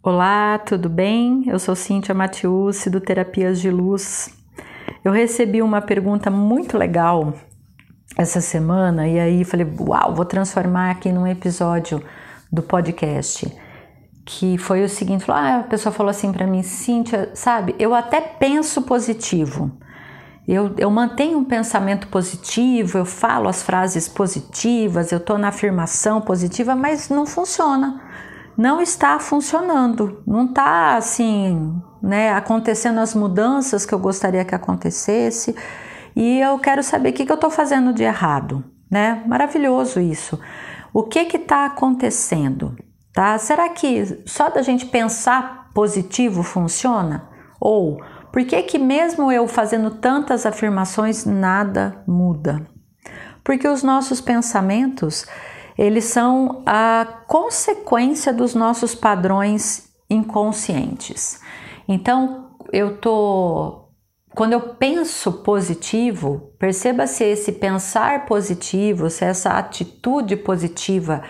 Olá, tudo bem? Eu sou Cíntia Matiusi do Terapias de Luz. Eu recebi uma pergunta muito legal essa semana e aí falei, uau, vou transformar aqui num episódio do podcast. Que foi o seguinte, ah, a pessoa falou assim para mim, Cíntia, sabe, eu até penso positivo. Eu, eu mantenho um pensamento positivo, eu falo as frases positivas, eu estou na afirmação positiva, mas não funciona não está funcionando, não está assim, né, acontecendo as mudanças que eu gostaria que acontecesse e eu quero saber o que, que eu estou fazendo de errado, né? Maravilhoso isso. O que que está acontecendo, tá? Será que só da gente pensar positivo funciona? Ou por que que mesmo eu fazendo tantas afirmações nada muda? Porque os nossos pensamentos eles são a consequência dos nossos padrões inconscientes. Então, eu tô quando eu penso positivo, perceba se esse pensar positivo, se essa atitude positiva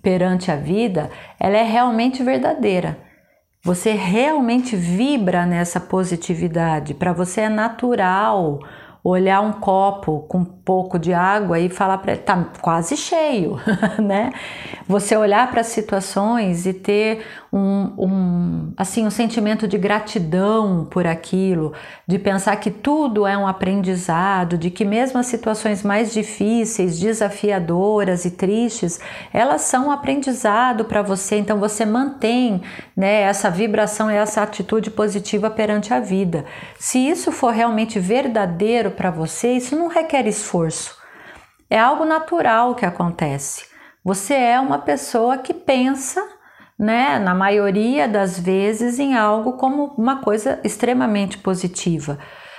perante a vida, ela é realmente verdadeira. Você realmente vibra nessa positividade, para você é natural olhar um copo com um pouco de água e falar para ele, tá quase cheio, né? Você olhar para as situações e ter um, um, assim, um sentimento de gratidão por aquilo, de pensar que tudo é um aprendizado, de que mesmo as situações mais difíceis, desafiadoras e tristes, elas são um aprendizado para você. Então você mantém né, essa vibração essa atitude positiva perante a vida. Se isso for realmente verdadeiro para você, isso não requer esforço. É algo natural que acontece. Você é uma pessoa que pensa né, na maioria das vezes, em algo como uma coisa extremamente positiva.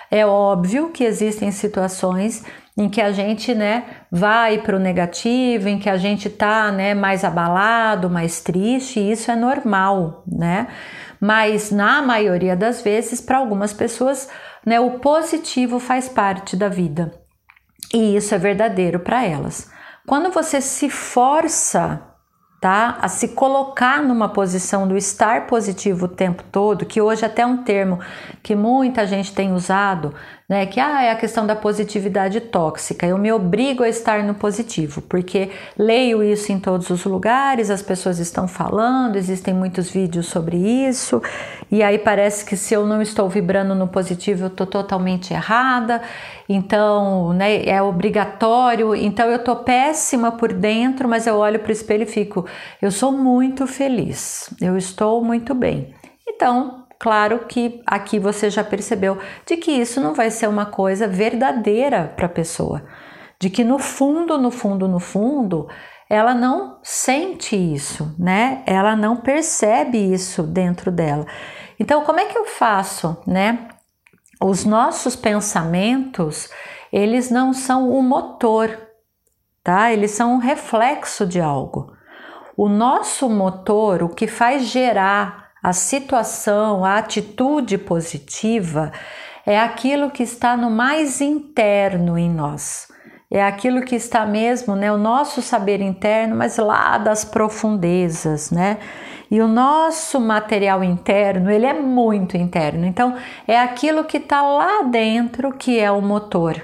É óbvio que existem situações em que a gente, né, vai para o negativo, em que a gente tá, né, mais abalado, mais triste, e isso é normal, né? Mas na maioria das vezes, para algumas pessoas, né, o positivo faz parte da vida. E isso é verdadeiro para elas. Quando você se força tá? A se colocar numa posição do estar positivo o tempo todo, que hoje até é um termo que muita gente tem usado, né? Que ah, é a questão da positividade tóxica. Eu me obrigo a estar no positivo, porque leio isso em todos os lugares, as pessoas estão falando, existem muitos vídeos sobre isso, e aí parece que se eu não estou vibrando no positivo, eu estou totalmente errada. Então, né, é obrigatório. Então eu tô péssima por dentro, mas eu olho para o espelho e fico, eu sou muito feliz. Eu estou muito bem. Então, Claro que aqui você já percebeu de que isso não vai ser uma coisa verdadeira para a pessoa, de que no fundo, no fundo, no fundo, ela não sente isso, né? Ela não percebe isso dentro dela. Então, como é que eu faço, né? Os nossos pensamentos, eles não são o motor, tá? Eles são um reflexo de algo. O nosso motor, o que faz gerar a situação, a atitude positiva é aquilo que está no mais interno em nós. É aquilo que está mesmo, né, o nosso saber interno, mas lá das profundezas, né? E o nosso material interno, ele é muito interno. Então, é aquilo que está lá dentro que é o motor.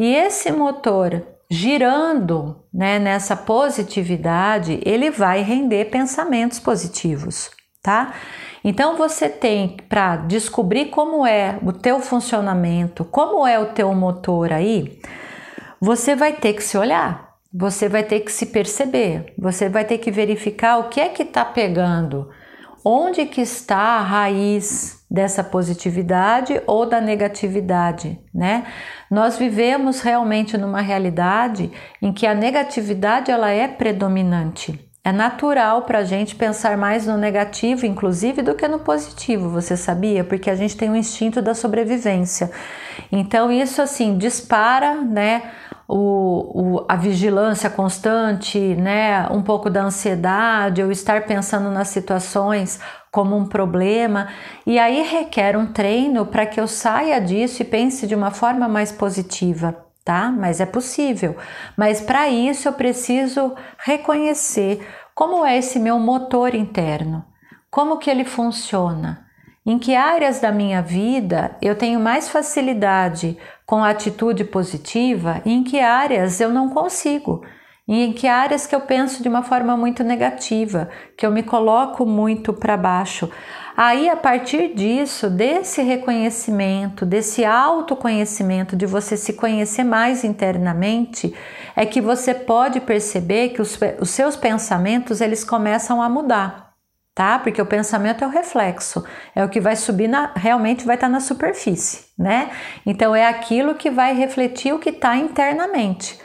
E esse motor girando, né, nessa positividade, ele vai render pensamentos positivos tá? Então você tem para descobrir como é o teu funcionamento, como é o teu motor aí, você vai ter que se olhar, você vai ter que se perceber, você vai ter que verificar o que é que está pegando, onde que está a raiz dessa positividade ou da negatividade, né? Nós vivemos realmente numa realidade em que a negatividade ela é predominante. É natural para a gente pensar mais no negativo, inclusive, do que no positivo, você sabia? Porque a gente tem um instinto da sobrevivência. Então, isso assim dispara, né? O, o, a vigilância constante, né? Um pouco da ansiedade, ou estar pensando nas situações como um problema, e aí requer um treino para que eu saia disso e pense de uma forma mais positiva tá? Mas é possível. Mas para isso eu preciso reconhecer como é esse meu motor interno. como que ele funciona? Em que áreas da minha vida eu tenho mais facilidade com a atitude positiva e em que áreas eu não consigo? E em que áreas que eu penso de uma forma muito negativa, que eu me coloco muito para baixo. Aí, a partir disso, desse reconhecimento, desse autoconhecimento, de você se conhecer mais internamente, é que você pode perceber que os, os seus pensamentos eles começam a mudar tá? Porque o pensamento é o reflexo, é o que vai subir na, realmente vai estar na superfície, né? Então é aquilo que vai refletir o que está internamente.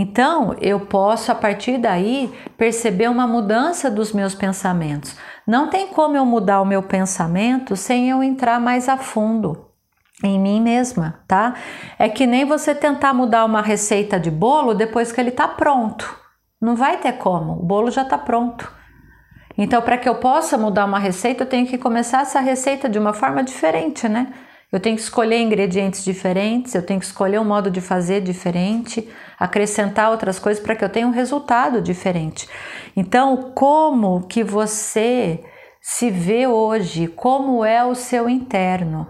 Então eu posso a partir daí perceber uma mudança dos meus pensamentos. Não tem como eu mudar o meu pensamento sem eu entrar mais a fundo em mim mesma, tá? É que nem você tentar mudar uma receita de bolo depois que ele está pronto. Não vai ter como, o bolo já está pronto. Então, para que eu possa mudar uma receita, eu tenho que começar essa receita de uma forma diferente, né? Eu tenho que escolher ingredientes diferentes, eu tenho que escolher um modo de fazer diferente, acrescentar outras coisas para que eu tenha um resultado diferente. Então, como que você se vê hoje? Como é o seu interno?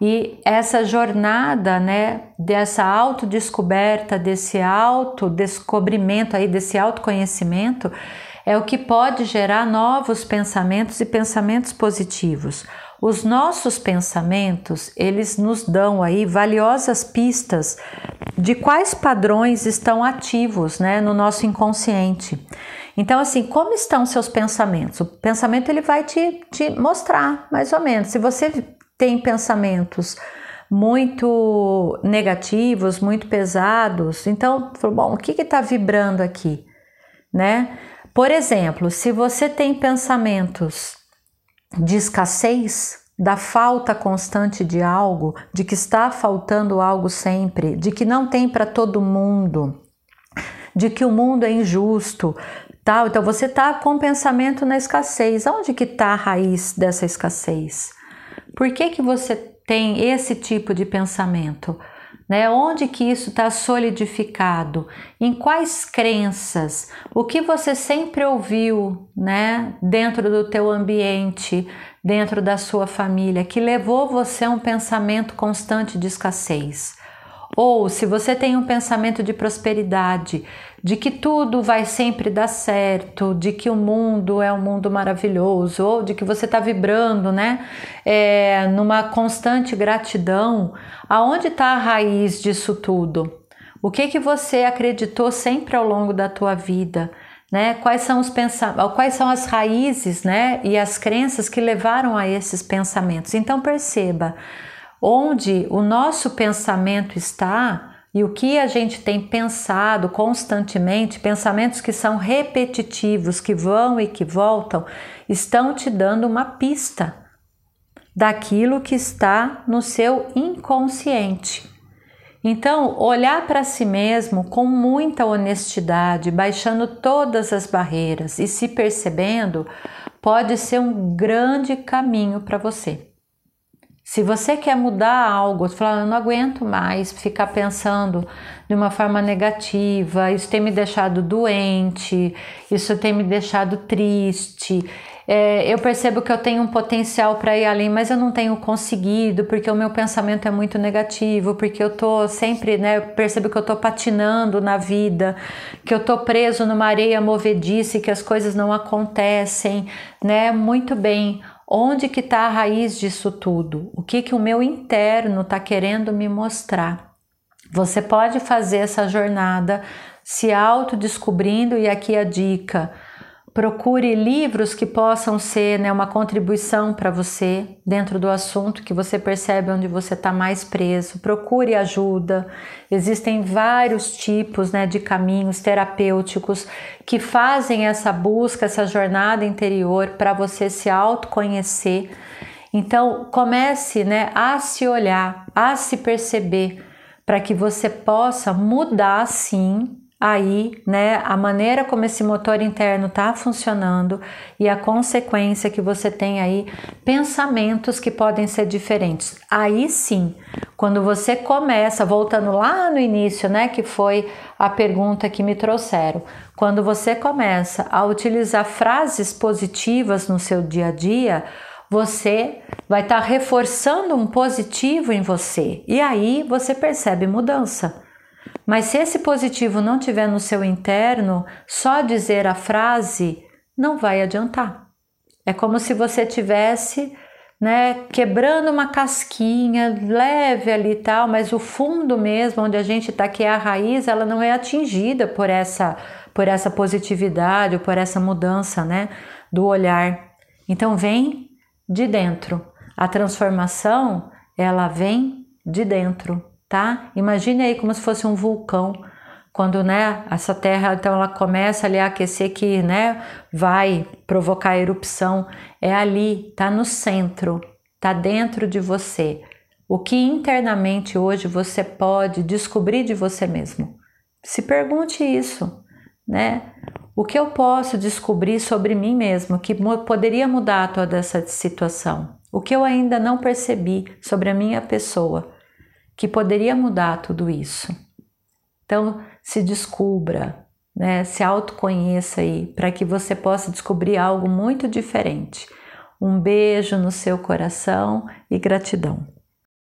E essa jornada, né, dessa autodescoberta, desse autodescobrimento aí, desse autoconhecimento, é o que pode gerar novos pensamentos e pensamentos positivos. Os nossos pensamentos, eles nos dão aí valiosas pistas de quais padrões estão ativos, né, no nosso inconsciente. Então, assim, como estão seus pensamentos? O pensamento ele vai te, te mostrar, mais ou menos. Se você tem pensamentos muito negativos, muito pesados, então, bom, o que está vibrando aqui, né? Por exemplo, se você tem pensamentos de escassez, da falta constante de algo, de que está faltando algo sempre, de que não tem para todo mundo, de que o mundo é injusto, tal. Então você está com pensamento na escassez. Onde que está a raiz dessa escassez? Por que que você tem esse tipo de pensamento? Né? Onde que isso está solidificado? Em quais crenças? O que você sempre ouviu, né? Dentro do teu ambiente, dentro da sua família, que levou você a um pensamento constante de escassez? Ou se você tem um pensamento de prosperidade, de que tudo vai sempre dar certo, de que o mundo é um mundo maravilhoso, ou de que você está vibrando, né? É, numa constante gratidão, aonde está a raiz disso tudo? O que que você acreditou sempre ao longo da tua vida? Né? Quais são os pensamentos, quais são as raízes, né? E as crenças que levaram a esses pensamentos. Então perceba, onde o nosso pensamento está e o que a gente tem pensado constantemente, pensamentos que são repetitivos, que vão e que voltam, estão te dando uma pista daquilo que está no seu inconsciente. Então, olhar para si mesmo com muita honestidade, baixando todas as barreiras e se percebendo, pode ser um grande caminho para você. Se você quer mudar algo, falar, eu não aguento mais ficar pensando de uma forma negativa, isso tem me deixado doente, isso tem me deixado triste. É, eu percebo que eu tenho um potencial para ir além, mas eu não tenho conseguido porque o meu pensamento é muito negativo, porque eu tô sempre, né? Eu percebo que eu tô patinando na vida, que eu tô preso numa areia movediça e que as coisas não acontecem, né? Muito bem. Onde que está a raiz disso tudo? O que que o meu interno está querendo me mostrar? Você pode fazer essa jornada se autodescobrindo e aqui a dica Procure livros que possam ser né, uma contribuição para você dentro do assunto que você percebe onde você está mais preso. Procure ajuda. Existem vários tipos né, de caminhos terapêuticos que fazem essa busca, essa jornada interior para você se autoconhecer. Então, comece né, a se olhar, a se perceber, para que você possa mudar sim aí, né, a maneira como esse motor interno está funcionando e a consequência que você tem aí pensamentos que podem ser diferentes. Aí sim, quando você começa, voltando lá no início, né, que foi a pergunta que me trouxeram, quando você começa a utilizar frases positivas no seu dia a dia, você vai estar tá reforçando um positivo em você e aí você percebe mudança. Mas se esse positivo não tiver no seu interno, só dizer a frase não vai adiantar. É como se você tivesse, né, quebrando uma casquinha leve ali e tal, mas o fundo mesmo, onde a gente está, que é a raiz, ela não é atingida por essa, por essa positividade, ou por essa mudança, né, do olhar. Então vem de dentro. A transformação, ela vem de dentro tá? Imagine aí como se fosse um vulcão, quando, né, essa terra, então ela começa ali a aquecer que, né, vai provocar erupção, é ali, tá no centro, tá dentro de você. O que internamente hoje você pode descobrir de você mesmo? Se pergunte isso, né? O que eu posso descobrir sobre mim mesmo que poderia mudar toda essa situação? O que eu ainda não percebi sobre a minha pessoa? Que poderia mudar tudo isso. Então, se descubra, né? se autoconheça aí, para que você possa descobrir algo muito diferente. Um beijo no seu coração e gratidão.